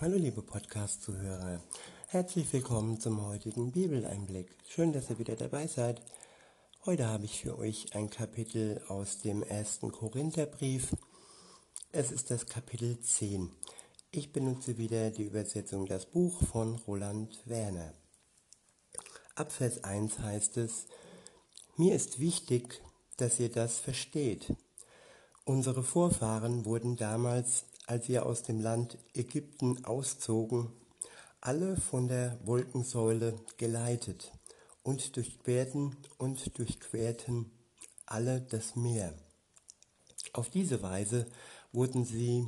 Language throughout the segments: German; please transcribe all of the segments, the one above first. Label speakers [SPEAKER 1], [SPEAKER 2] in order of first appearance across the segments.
[SPEAKER 1] Hallo liebe Podcast-Zuhörer, herzlich willkommen zum heutigen Bibeleinblick. Schön, dass ihr wieder dabei seid. Heute habe ich für euch ein Kapitel aus dem ersten Korintherbrief. Es ist das Kapitel 10. Ich benutze wieder die Übersetzung Das Buch von Roland Werner. Ab Vers 1 heißt es, mir ist wichtig, dass ihr das versteht. Unsere Vorfahren wurden damals als wir aus dem Land Ägypten auszogen, alle von der Wolkensäule geleitet und durchquerten und durchquerten alle das Meer. Auf diese Weise wurden sie,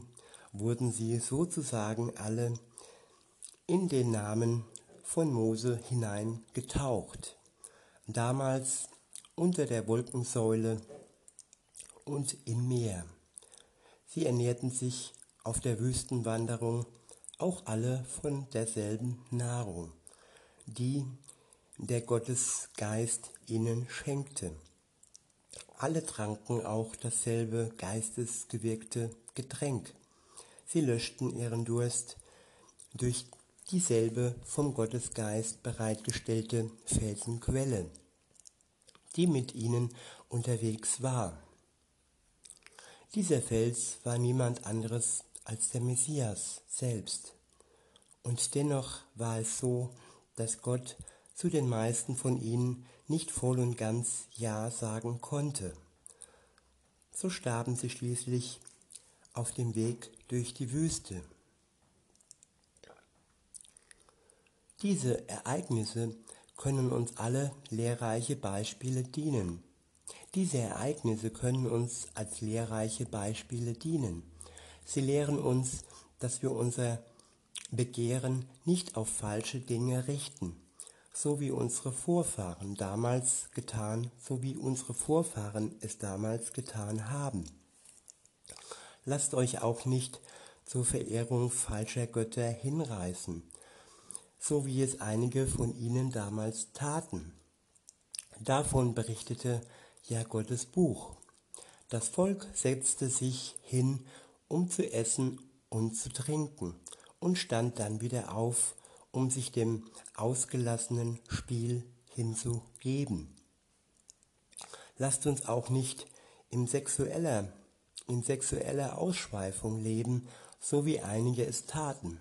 [SPEAKER 1] wurden sie sozusagen alle in den Namen von Mose hinein getaucht. Damals unter der Wolkensäule und im Meer. Sie ernährten sich auf der Wüstenwanderung auch alle von derselben Nahrung, die der Gottesgeist ihnen schenkte. Alle tranken auch dasselbe geistesgewirkte Getränk. Sie löschten ihren Durst durch dieselbe vom Gottesgeist bereitgestellte Felsenquelle, die mit ihnen unterwegs war. Dieser Fels war niemand anderes als der Messias selbst. Und dennoch war es so, dass Gott zu den meisten von ihnen nicht voll und ganz Ja sagen konnte. So starben sie schließlich auf dem Weg durch die Wüste. Diese Ereignisse können uns alle lehrreiche Beispiele dienen. Diese Ereignisse können uns als lehrreiche Beispiele dienen. Sie lehren uns, dass wir unser Begehren nicht auf falsche Dinge richten, so wie unsere Vorfahren damals getan, so wie unsere Vorfahren es damals getan haben. Lasst euch auch nicht zur Verehrung falscher Götter hinreißen, so wie es einige von ihnen damals taten. Davon berichtete ja Gottes Buch. Das Volk setzte sich hin um zu essen und zu trinken, und stand dann wieder auf, um sich dem ausgelassenen Spiel hinzugeben. Lasst uns auch nicht in sexueller, in sexueller Ausschweifung leben, so wie einige es taten.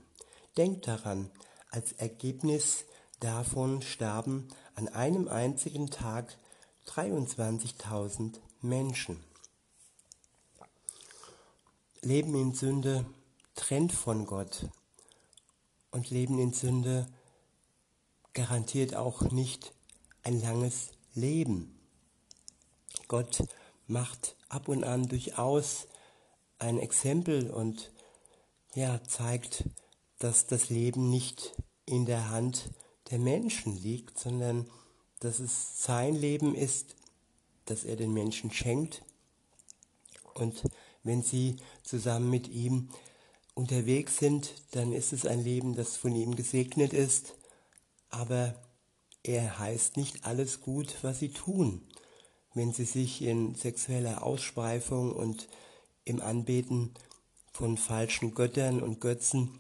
[SPEAKER 1] Denkt daran, als Ergebnis davon starben an einem einzigen Tag 23.000 Menschen. Leben in Sünde trennt von Gott. Und Leben in Sünde garantiert auch nicht ein langes Leben. Gott macht ab und an durchaus ein Exempel und ja, zeigt, dass das Leben nicht in der Hand der Menschen liegt, sondern dass es sein Leben ist, das er den Menschen schenkt und wenn sie zusammen mit ihm unterwegs sind, dann ist es ein Leben, das von ihm gesegnet ist, aber er heißt nicht alles gut, was sie tun. Wenn sie sich in sexueller Ausspreifung und im Anbeten von falschen Göttern und Götzen,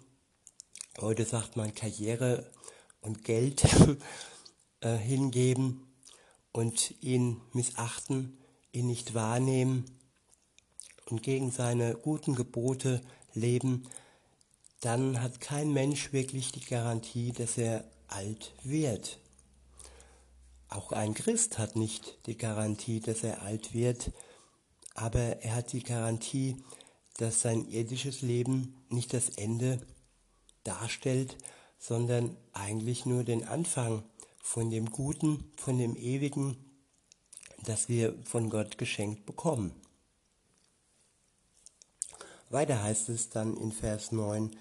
[SPEAKER 1] heute sagt man Karriere und Geld, äh, hingeben und ihn missachten, ihn nicht wahrnehmen, und gegen seine guten Gebote leben, dann hat kein Mensch wirklich die Garantie, dass er alt wird. Auch ein Christ hat nicht die Garantie, dass er alt wird, aber er hat die Garantie, dass sein irdisches Leben nicht das Ende darstellt, sondern eigentlich nur den Anfang von dem Guten, von dem Ewigen, das wir von Gott geschenkt bekommen. Weiter heißt es dann in Vers 9,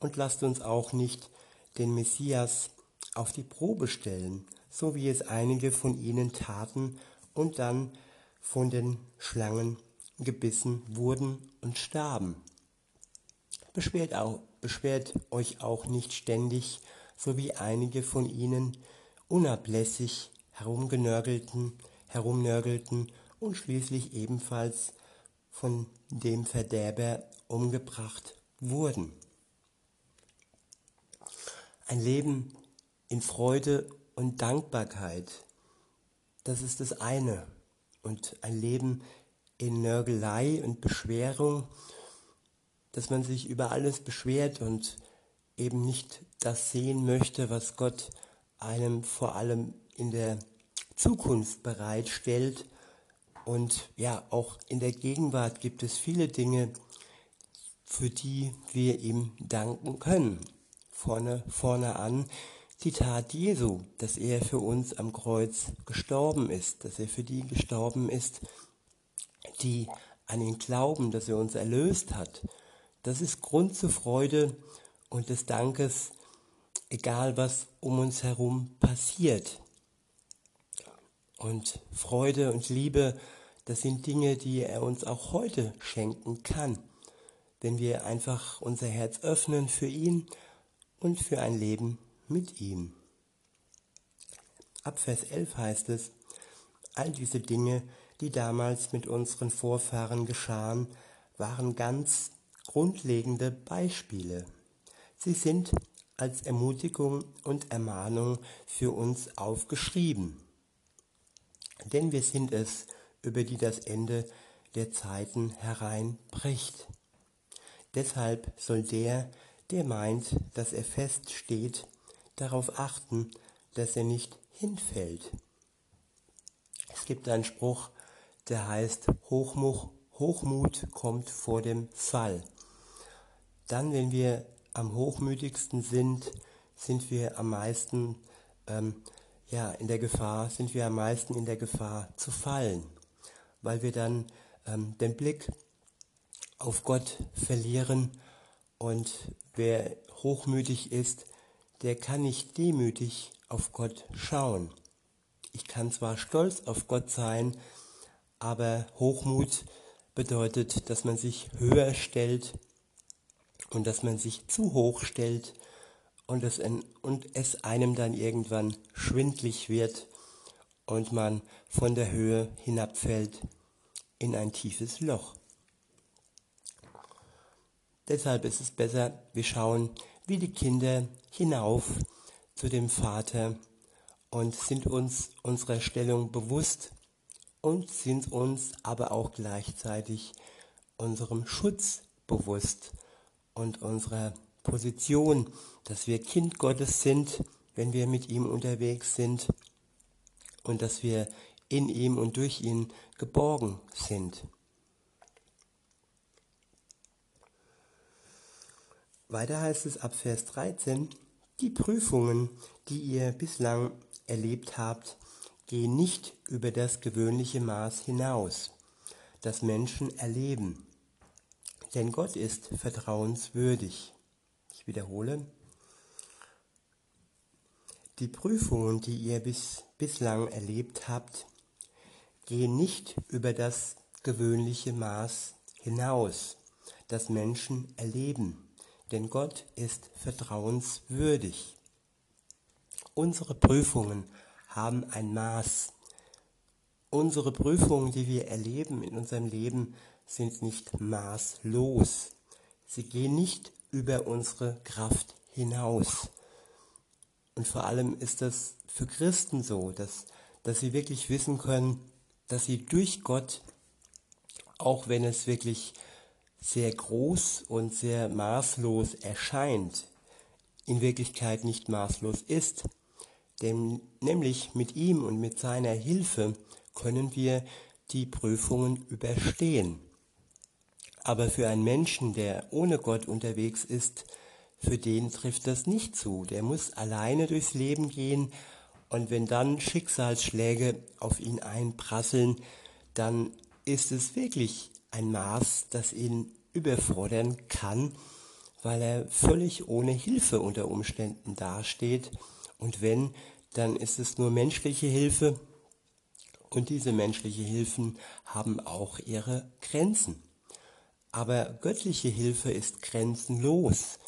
[SPEAKER 1] und lasst uns auch nicht den Messias auf die Probe stellen, so wie es einige von ihnen taten und dann von den Schlangen gebissen wurden und starben. Beschwert, auch, beschwert euch auch nicht ständig, so wie einige von ihnen unablässig herumgenörgelten, herumnörgelten und schließlich ebenfalls von dem Verderber umgebracht wurden. Ein Leben in Freude und Dankbarkeit, das ist das eine. Und ein Leben in Nörgelei und Beschwerung, dass man sich über alles beschwert und eben nicht das sehen möchte, was Gott einem vor allem in der Zukunft bereitstellt. Und ja, auch in der Gegenwart gibt es viele Dinge, für die wir ihm danken können. Vorne, vorne an die Tat Jesu, dass er für uns am Kreuz gestorben ist, dass er für die gestorben ist, die an ihn glauben, dass er uns erlöst hat. Das ist Grund zur Freude und des Dankes, egal was um uns herum passiert. Und Freude und Liebe, das sind Dinge, die er uns auch heute schenken kann, wenn wir einfach unser Herz öffnen für ihn und für ein Leben mit ihm. Ab Vers 11 heißt es, all diese Dinge, die damals mit unseren Vorfahren geschahen, waren ganz grundlegende Beispiele. Sie sind als Ermutigung und Ermahnung für uns aufgeschrieben. Denn wir sind es, über die das Ende der Zeiten hereinbricht. Deshalb soll der, der meint, dass er fest steht, darauf achten, dass er nicht hinfällt. Es gibt einen Spruch, der heißt, Hochmut, Hochmut kommt vor dem Fall. Dann, wenn wir am hochmütigsten sind, sind wir am meisten ähm, ja, in der Gefahr, sind wir am meisten in der Gefahr zu fallen, weil wir dann ähm, den Blick auf Gott verlieren und wer hochmütig ist, der kann nicht demütig auf Gott schauen. Ich kann zwar stolz auf Gott sein, aber Hochmut bedeutet, dass man sich höher stellt und dass man sich zu hoch stellt und es, und es einem dann irgendwann schwindlig wird und man von der Höhe hinabfällt in ein tiefes Loch. Deshalb ist es besser, wir schauen wie die Kinder hinauf zu dem Vater und sind uns unserer Stellung bewusst und sind uns aber auch gleichzeitig unserem Schutz bewusst und unserer Position, dass wir Kind Gottes sind, wenn wir mit ihm unterwegs sind und dass wir in ihm und durch ihn geborgen sind. Weiter heißt es ab Vers 13, die Prüfungen, die ihr bislang erlebt habt, gehen nicht über das gewöhnliche Maß hinaus, das Menschen erleben. Denn Gott ist vertrauenswürdig. Ich wiederhole. Die Prüfungen, die ihr bis, bislang erlebt habt, gehen nicht über das gewöhnliche Maß hinaus, das Menschen erleben denn Gott ist vertrauenswürdig. Unsere Prüfungen haben ein Maß. Unsere Prüfungen, die wir erleben in unserem Leben, sind nicht maßlos. Sie gehen nicht über unsere Kraft hinaus. Und vor allem ist das für Christen so, dass, dass sie wirklich wissen können, dass sie durch Gott, auch wenn es wirklich sehr groß und sehr maßlos erscheint, in Wirklichkeit nicht maßlos ist. Denn nämlich mit ihm und mit seiner Hilfe können wir die Prüfungen überstehen. Aber für einen Menschen, der ohne Gott unterwegs ist, für den trifft das nicht zu. Der muss alleine durchs Leben gehen und wenn dann Schicksalsschläge auf ihn einprasseln, dann ist es wirklich ein Maß, das ihn überfordern kann, weil er völlig ohne Hilfe unter Umständen dasteht. Und wenn, dann ist es nur menschliche Hilfe. Und diese menschliche Hilfen haben auch ihre Grenzen. Aber göttliche Hilfe ist grenzenlos.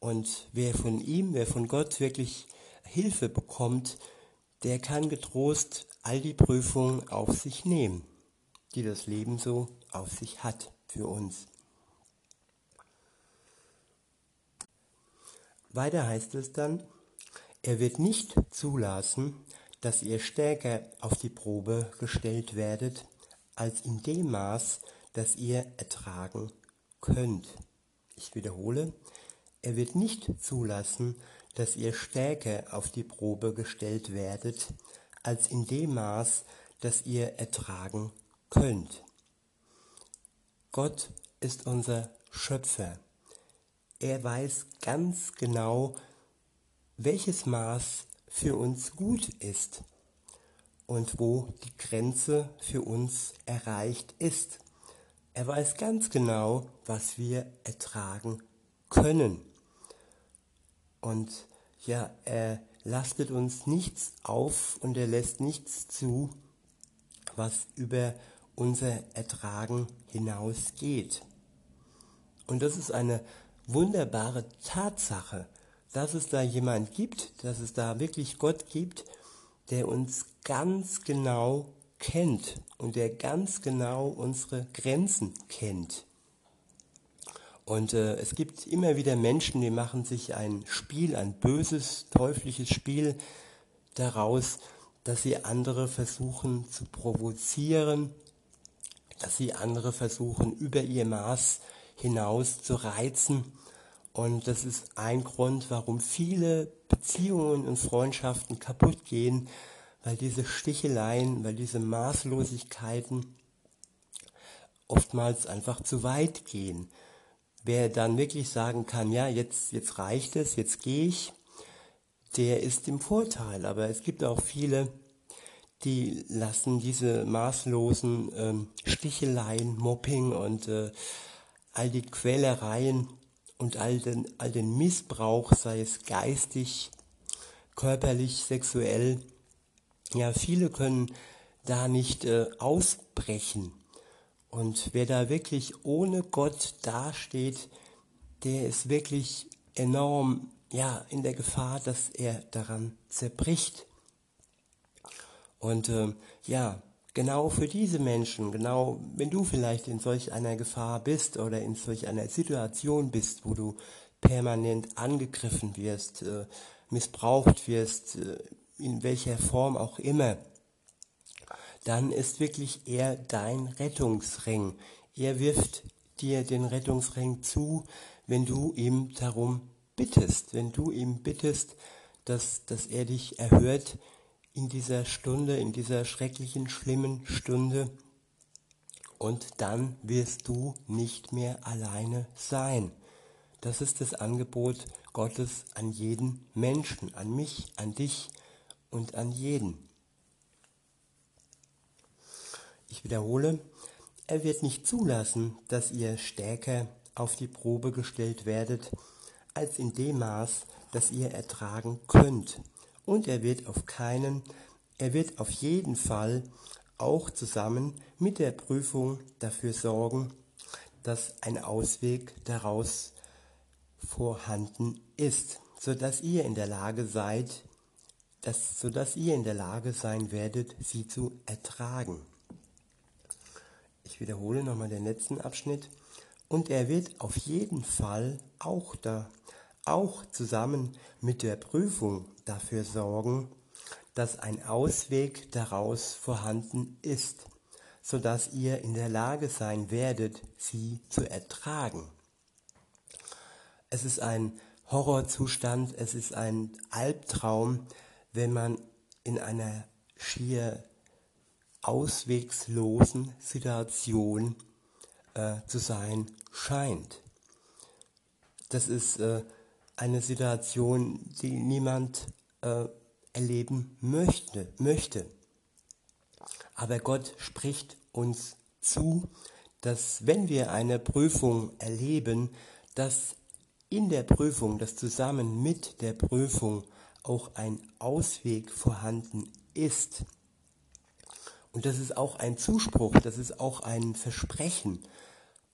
[SPEAKER 1] Und wer von ihm, wer von Gott wirklich Hilfe bekommt, der kann getrost all die Prüfungen auf sich nehmen die das Leben so auf sich hat für uns. Weiter heißt es dann, er wird nicht zulassen, dass ihr stärker auf die Probe gestellt werdet, als in dem Maß, das ihr ertragen könnt. Ich wiederhole, er wird nicht zulassen, dass ihr stärker auf die Probe gestellt werdet, als in dem Maß, das ihr ertragen könnt. Gott ist unser Schöpfer. Er weiß ganz genau, welches Maß für uns gut ist und wo die Grenze für uns erreicht ist. Er weiß ganz genau, was wir ertragen können. Und ja, er lastet uns nichts auf und er lässt nichts zu, was über unser Ertragen hinausgeht. Und das ist eine wunderbare Tatsache, dass es da jemand gibt, dass es da wirklich Gott gibt, der uns ganz genau kennt und der ganz genau unsere Grenzen kennt. Und äh, es gibt immer wieder Menschen, die machen sich ein Spiel, ein böses, teuflisches Spiel daraus, dass sie andere versuchen zu provozieren, dass sie andere versuchen über ihr Maß hinaus zu reizen. Und das ist ein Grund, warum viele Beziehungen und Freundschaften kaputt gehen, weil diese Sticheleien, weil diese Maßlosigkeiten oftmals einfach zu weit gehen. Wer dann wirklich sagen kann, ja, jetzt, jetzt reicht es, jetzt gehe ich, der ist im Vorteil. Aber es gibt auch viele, die lassen diese maßlosen ähm, Sticheleien, Mobbing und äh, all die Quälereien und all den, all den Missbrauch, sei es geistig, körperlich, sexuell, ja, viele können da nicht äh, ausbrechen. Und wer da wirklich ohne Gott dasteht, der ist wirklich enorm ja, in der Gefahr, dass er daran zerbricht. Und äh, ja, genau für diese Menschen, genau wenn du vielleicht in solch einer Gefahr bist oder in solch einer Situation bist, wo du permanent angegriffen wirst, äh, missbraucht wirst, äh, in welcher Form auch immer, dann ist wirklich er dein Rettungsring. Er wirft dir den Rettungsring zu, wenn du ihm darum bittest, wenn du ihm bittest, dass, dass er dich erhört in dieser Stunde, in dieser schrecklichen, schlimmen Stunde. Und dann wirst du nicht mehr alleine sein. Das ist das Angebot Gottes an jeden Menschen, an mich, an dich, und an jeden. Ich wiederhole, er wird nicht zulassen, dass ihr stärker auf die Probe gestellt werdet, als in dem Maß, das ihr ertragen könnt. Und er wird auf keinen, er wird auf jeden Fall auch zusammen mit der Prüfung dafür sorgen, dass ein Ausweg daraus vorhanden ist, sodass ihr in der Lage seid, dass, sodass ihr in der Lage sein werdet, sie zu ertragen. Ich wiederhole nochmal den letzten Abschnitt. Und er wird auf jeden Fall auch da, auch zusammen mit der Prüfung dafür sorgen, dass ein Ausweg daraus vorhanden ist, sodass ihr in der Lage sein werdet, sie zu ertragen. Es ist ein Horrorzustand, es ist ein Albtraum, wenn man in einer schier auswegslosen Situation äh, zu sein scheint. Das ist äh, eine Situation, die niemand äh, erleben möchte, möchte. Aber Gott spricht uns zu, dass wenn wir eine Prüfung erleben, dass in der Prüfung, dass zusammen mit der Prüfung auch ein Ausweg vorhanden ist. Und das ist auch ein Zuspruch, das ist auch ein Versprechen.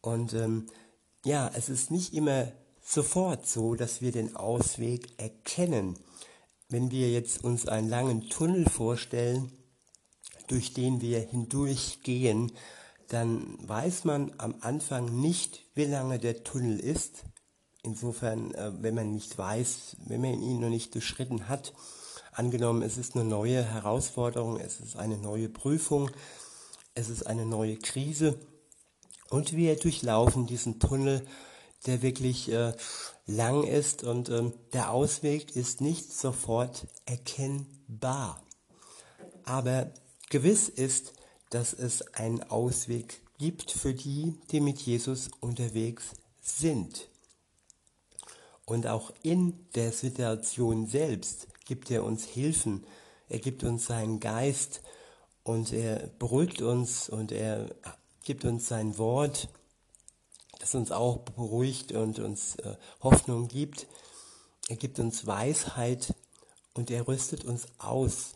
[SPEAKER 1] Und ähm, ja, es ist nicht immer sofort so, dass wir den Ausweg erkennen. Wenn wir jetzt uns einen langen Tunnel vorstellen, durch den wir hindurchgehen, dann weiß man am Anfang nicht, wie lange der Tunnel ist, Insofern, äh, wenn man nicht weiß, wenn man ihn noch nicht durchschritten hat, angenommen, es ist eine neue Herausforderung, es ist eine neue Prüfung, es ist eine neue Krise und wir durchlaufen diesen Tunnel, der wirklich äh, lang ist und ähm, der Ausweg ist nicht sofort erkennbar. Aber gewiss ist, dass es einen Ausweg gibt für die, die mit Jesus unterwegs sind. Und auch in der Situation selbst gibt er uns Hilfen, er gibt uns seinen Geist und er beruhigt uns und er gibt uns sein Wort, das uns auch beruhigt und uns äh, Hoffnung gibt. Er gibt uns Weisheit und er rüstet uns aus.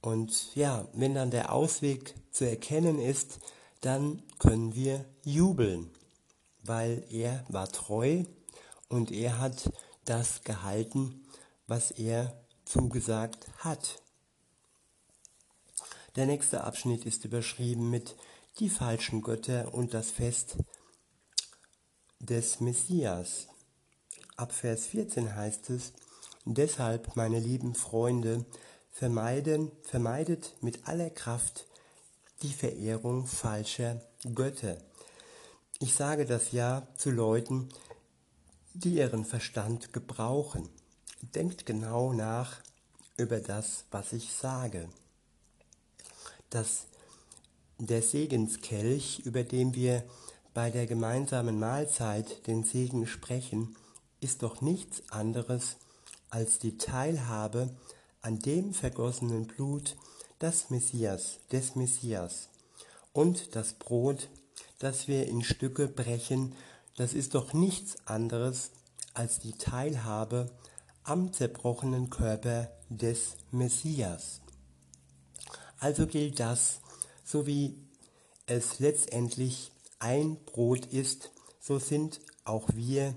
[SPEAKER 1] Und ja, wenn dann der Ausweg zu erkennen ist, dann können wir jubeln, weil er war treu und er hat das gehalten, was er zugesagt hat. Der nächste Abschnitt ist überschrieben mit die falschen Götter und das Fest des Messias. Ab Vers 14 heißt es, deshalb, meine lieben Freunde, vermeiden, vermeidet mit aller Kraft die Verehrung falscher Götter. Ich sage das ja zu Leuten, die ihren Verstand gebrauchen. Denkt genau nach über das, was ich sage. Dass der Segenskelch, über den wir bei der gemeinsamen Mahlzeit den Segen sprechen, ist doch nichts anderes als die Teilhabe an dem vergossenen Blut des Messias, des Messias. Und das Brot, das wir in Stücke brechen, das ist doch nichts anderes als die Teilhabe am zerbrochenen Körper des Messias. Also gilt das, so wie es letztendlich ein Brot ist, so sind auch wir,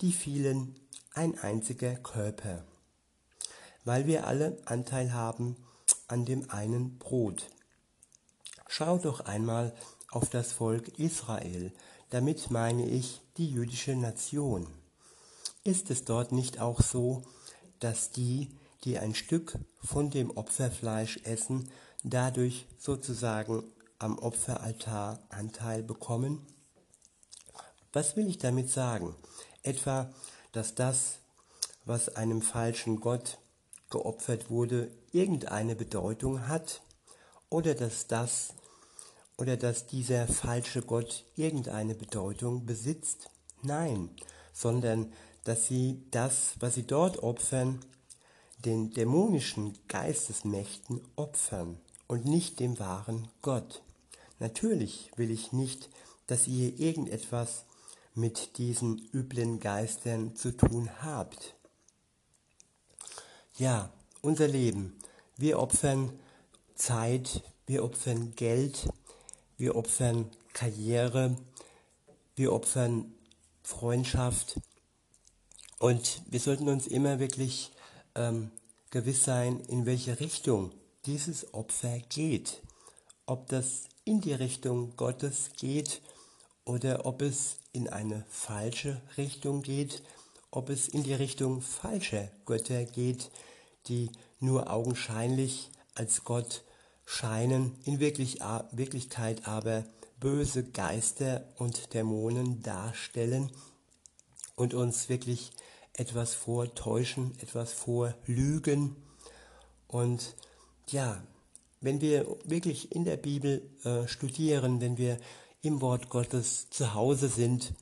[SPEAKER 1] die vielen, ein einziger Körper, weil wir alle Anteil haben an dem einen Brot. Schau doch einmal auf das Volk Israel, damit meine ich die jüdische Nation. Ist es dort nicht auch so, dass die, die ein Stück von dem Opferfleisch essen, dadurch sozusagen am Opferaltar Anteil bekommen? Was will ich damit sagen? Etwa, dass das, was einem falschen Gott geopfert wurde, irgendeine Bedeutung hat oder dass das oder dass dieser falsche Gott irgendeine Bedeutung besitzt? Nein, sondern dass sie das, was sie dort opfern, den dämonischen Geistesmächten opfern und nicht dem wahren Gott. Natürlich will ich nicht, dass ihr irgendetwas mit diesen üblen Geistern zu tun habt. Ja, unser Leben. Wir opfern Zeit, wir opfern Geld, wir opfern Karriere, wir opfern Freundschaft und wir sollten uns immer wirklich ähm, gewiss sein, in welche Richtung dieses Opfer geht. Ob das in die Richtung Gottes geht oder ob es in eine falsche Richtung geht, ob es in die Richtung falscher Götter geht, die nur augenscheinlich als Gott scheinen, in Wirklichkeit aber böse Geister und Dämonen darstellen und uns wirklich etwas vortäuschen, etwas vorlügen. Und ja, wenn wir wirklich in der Bibel äh, studieren, wenn wir im Wort Gottes zu Hause sind,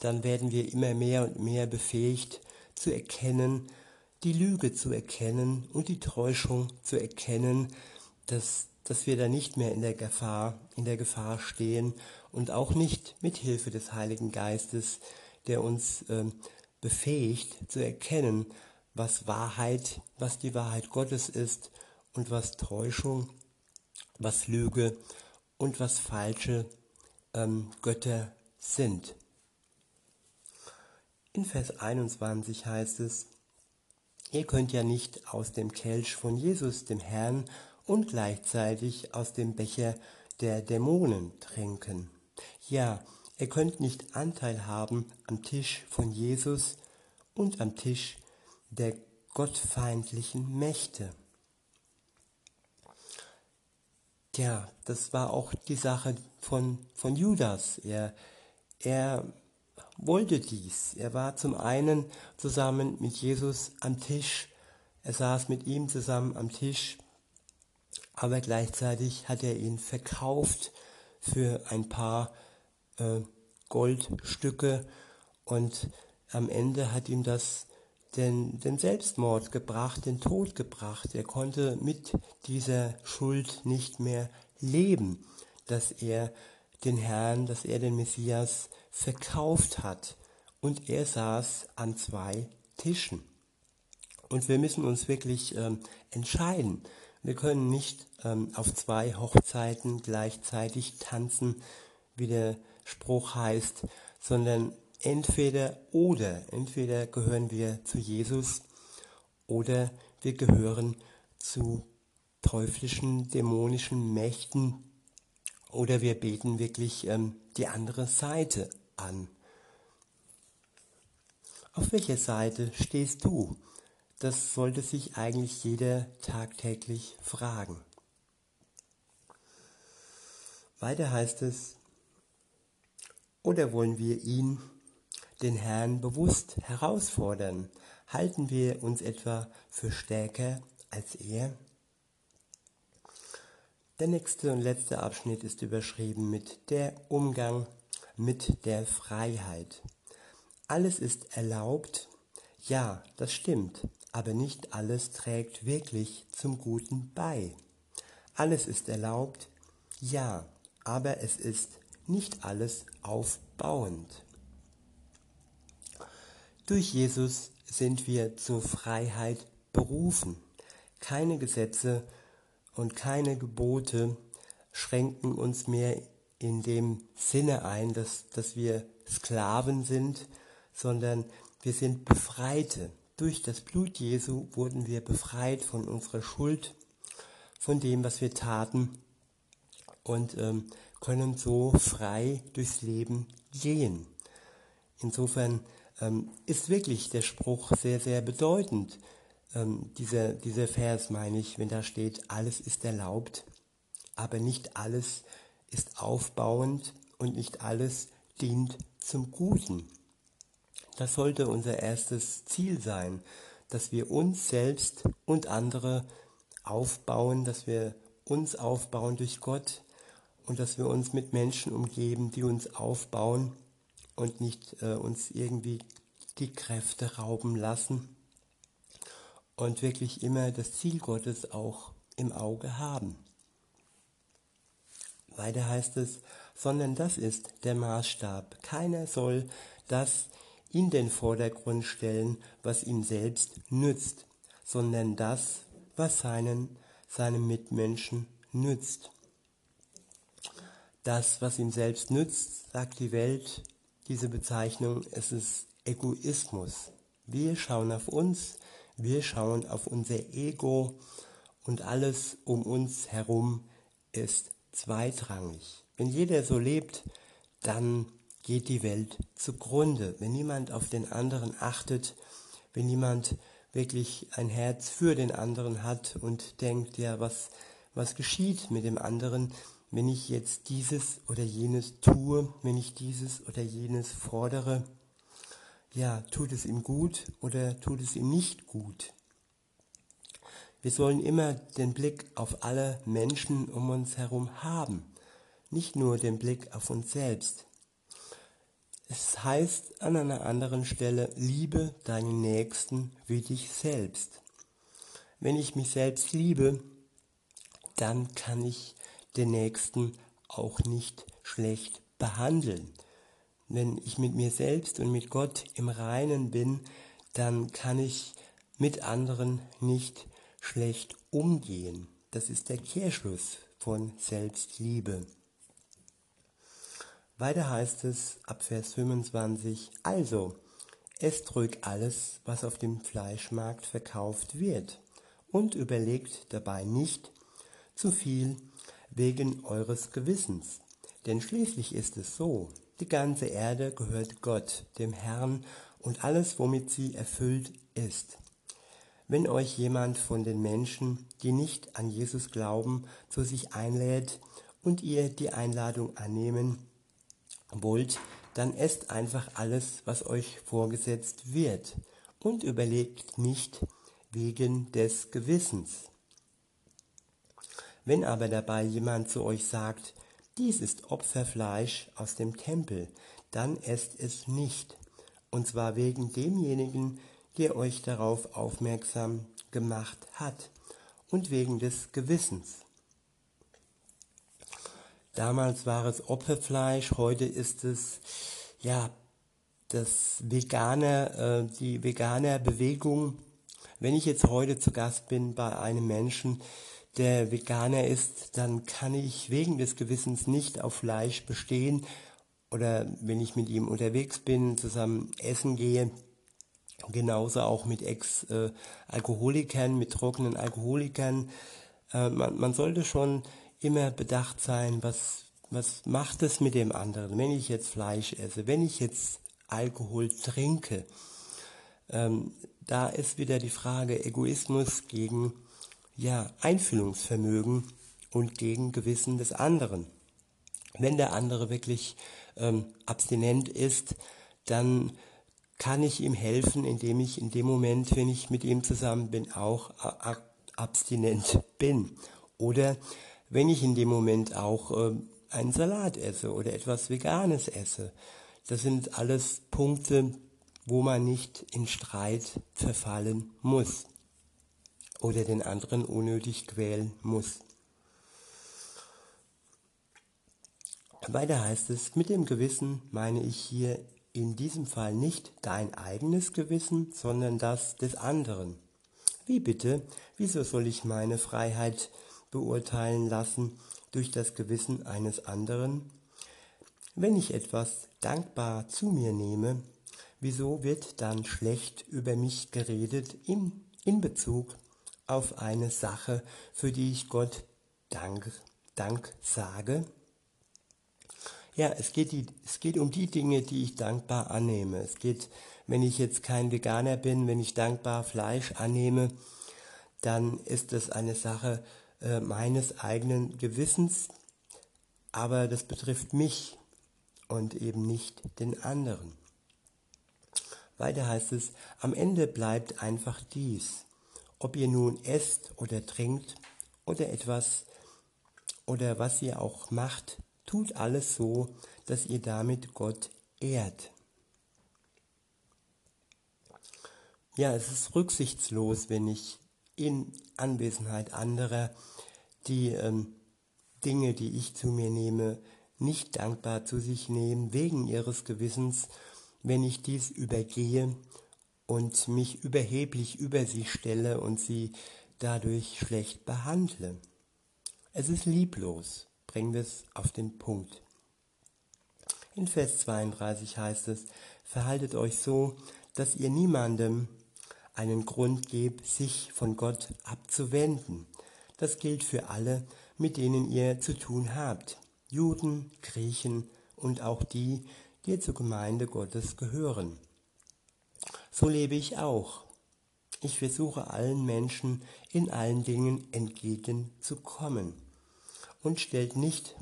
[SPEAKER 1] dann werden wir immer mehr und mehr befähigt zu erkennen, die Lüge zu erkennen und die Täuschung zu erkennen, dass, dass wir da nicht mehr in der Gefahr, in der Gefahr stehen und auch nicht mit Hilfe des Heiligen Geistes, der uns äh, befähigt zu erkennen, was Wahrheit, was die Wahrheit Gottes ist und was Täuschung, was Lüge und was falsche ähm, Götter sind. In Vers 21 heißt es, ihr könnt ja nicht aus dem Kelch von Jesus, dem Herrn, und gleichzeitig aus dem Becher der Dämonen trinken. Ja, Ihr könnt nicht Anteil haben am Tisch von Jesus und am Tisch der gottfeindlichen Mächte. Tja, das war auch die Sache von, von Judas. Er, er wollte dies. Er war zum einen zusammen mit Jesus am Tisch. Er saß mit ihm zusammen am Tisch. Aber gleichzeitig hat er ihn verkauft für ein paar äh, Goldstücke und am Ende hat ihm das den, den Selbstmord gebracht, den Tod gebracht. Er konnte mit dieser Schuld nicht mehr leben, dass er den Herrn, dass er den Messias verkauft hat. Und er saß an zwei Tischen. Und wir müssen uns wirklich ähm, entscheiden. Wir können nicht ähm, auf zwei Hochzeiten gleichzeitig tanzen, wie der Spruch heißt, sondern entweder oder. Entweder gehören wir zu Jesus oder wir gehören zu teuflischen, dämonischen Mächten oder wir beten wirklich ähm, die andere Seite an. Auf welcher Seite stehst du? Das sollte sich eigentlich jeder tagtäglich fragen. Weiter heißt es, oder wollen wir ihn, den Herrn, bewusst herausfordern? Halten wir uns etwa für stärker als er? Der nächste und letzte Abschnitt ist überschrieben mit der Umgang mit der Freiheit. Alles ist erlaubt, ja, das stimmt, aber nicht alles trägt wirklich zum Guten bei. Alles ist erlaubt, ja, aber es ist nicht alles aufbauend. Durch Jesus sind wir zur Freiheit berufen. Keine Gesetze und keine Gebote schränken uns mehr in dem Sinne ein, dass, dass wir Sklaven sind, sondern wir sind Befreite. Durch das Blut Jesu wurden wir befreit von unserer Schuld, von dem, was wir taten und ähm, können so frei durchs Leben gehen. Insofern ähm, ist wirklich der Spruch sehr, sehr bedeutend. Ähm, dieser, dieser Vers meine ich, wenn da steht, alles ist erlaubt, aber nicht alles ist aufbauend und nicht alles dient zum Guten. Das sollte unser erstes Ziel sein, dass wir uns selbst und andere aufbauen, dass wir uns aufbauen durch Gott und dass wir uns mit Menschen umgeben, die uns aufbauen und nicht äh, uns irgendwie die Kräfte rauben lassen und wirklich immer das Ziel Gottes auch im Auge haben. Weiter heißt es, sondern das ist der Maßstab. Keiner soll das in den Vordergrund stellen, was ihm selbst nützt, sondern das, was seinen, seinem Mitmenschen nützt. Das, was ihm selbst nützt, sagt die Welt, diese Bezeichnung, es ist Egoismus. Wir schauen auf uns, wir schauen auf unser Ego und alles um uns herum ist zweitrangig. Wenn jeder so lebt, dann geht die Welt zugrunde. Wenn niemand auf den anderen achtet, wenn niemand wirklich ein Herz für den anderen hat und denkt, ja, was, was geschieht mit dem anderen, wenn ich jetzt dieses oder jenes tue, wenn ich dieses oder jenes fordere, ja, tut es ihm gut oder tut es ihm nicht gut? Wir sollen immer den Blick auf alle Menschen um uns herum haben, nicht nur den Blick auf uns selbst. Es heißt an einer anderen Stelle, liebe deinen Nächsten wie dich selbst. Wenn ich mich selbst liebe, dann kann ich den Nächsten auch nicht schlecht behandeln. Wenn ich mit mir selbst und mit Gott im Reinen bin, dann kann ich mit anderen nicht schlecht umgehen. Das ist der Kehrschluss von Selbstliebe. Weiter heißt es ab Vers 25, also, esst ruhig alles, was auf dem Fleischmarkt verkauft wird, und überlegt dabei nicht zu viel wegen eures Gewissens. Denn schließlich ist es so, Die ganze Erde gehört Gott, dem Herrn, und alles, womit sie erfüllt ist. Wenn euch jemand von den Menschen, die nicht an Jesus glauben, zu sich einlädt und ihr die Einladung annehmen wollt, dann esst einfach alles, was euch vorgesetzt wird und überlegt nicht wegen des Gewissens. Wenn aber dabei jemand zu euch sagt, dies ist Opferfleisch aus dem Tempel, dann esst es nicht, und zwar wegen demjenigen, der euch darauf aufmerksam gemacht hat und wegen des Gewissens. Damals war es Opferfleisch, heute ist es ja das Veganer, äh, die Veganer-Bewegung. Wenn ich jetzt heute zu Gast bin bei einem Menschen, der Veganer ist, dann kann ich wegen des Gewissens nicht auf Fleisch bestehen. Oder wenn ich mit ihm unterwegs bin, zusammen essen gehe, genauso auch mit Ex-Alkoholikern, mit trockenen Alkoholikern. Äh, man, man sollte schon immer bedacht sein, was, was macht es mit dem anderen, wenn ich jetzt Fleisch esse, wenn ich jetzt Alkohol trinke. Ähm, da ist wieder die Frage Egoismus gegen ja, Einfühlungsvermögen und gegen Gewissen des anderen. Wenn der andere wirklich ähm, abstinent ist, dann kann ich ihm helfen, indem ich in dem Moment, wenn ich mit ihm zusammen bin, auch abstinent bin. Oder wenn ich in dem Moment auch äh, einen Salat esse oder etwas Veganes esse. Das sind alles Punkte, wo man nicht in Streit verfallen muss oder den anderen unnötig quälen muss. Weiter heißt es, mit dem Gewissen meine ich hier in diesem Fall nicht dein eigenes Gewissen, sondern das des anderen. Wie bitte, wieso soll ich meine Freiheit beurteilen lassen durch das Gewissen eines anderen? Wenn ich etwas dankbar zu mir nehme, wieso wird dann schlecht über mich geredet in, in Bezug auf eine Sache, für die ich Gott Dank, Dank sage? Ja, es geht, die, es geht um die Dinge, die ich dankbar annehme. Es geht, wenn ich jetzt kein Veganer bin, wenn ich dankbar Fleisch annehme, dann ist es eine Sache äh, meines eigenen Gewissens, aber das betrifft mich und eben nicht den anderen. Weiter heißt es, am Ende bleibt einfach dies ob ihr nun esst oder trinkt oder etwas oder was ihr auch macht, tut alles so, dass ihr damit Gott ehrt. Ja, es ist rücksichtslos, wenn ich in Anwesenheit anderer die ähm, Dinge, die ich zu mir nehme, nicht dankbar zu sich nehmen, wegen ihres Gewissens, wenn ich dies übergehe und mich überheblich über sie stelle und sie dadurch schlecht behandle. Es ist lieblos, bringen wir es auf den Punkt. In Vers 32 heißt es, verhaltet euch so, dass ihr niemandem einen Grund gebt, sich von Gott abzuwenden. Das gilt für alle, mit denen ihr zu tun habt, Juden, Griechen und auch die, die zur Gemeinde Gottes gehören. So lebe ich auch. Ich versuche allen Menschen in allen Dingen entgegenzukommen und stellt nicht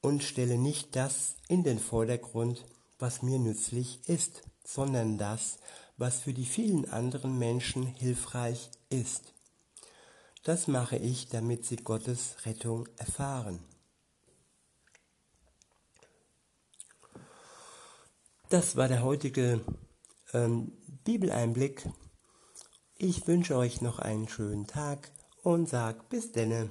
[SPEAKER 1] und stelle nicht das in den Vordergrund, was mir nützlich ist, sondern das, was für die vielen anderen Menschen hilfreich ist. Das mache ich, damit sie Gottes Rettung erfahren. Das war der heutige ähm, Bibeleinblick. Ich wünsche euch noch einen schönen Tag und sag bis denne.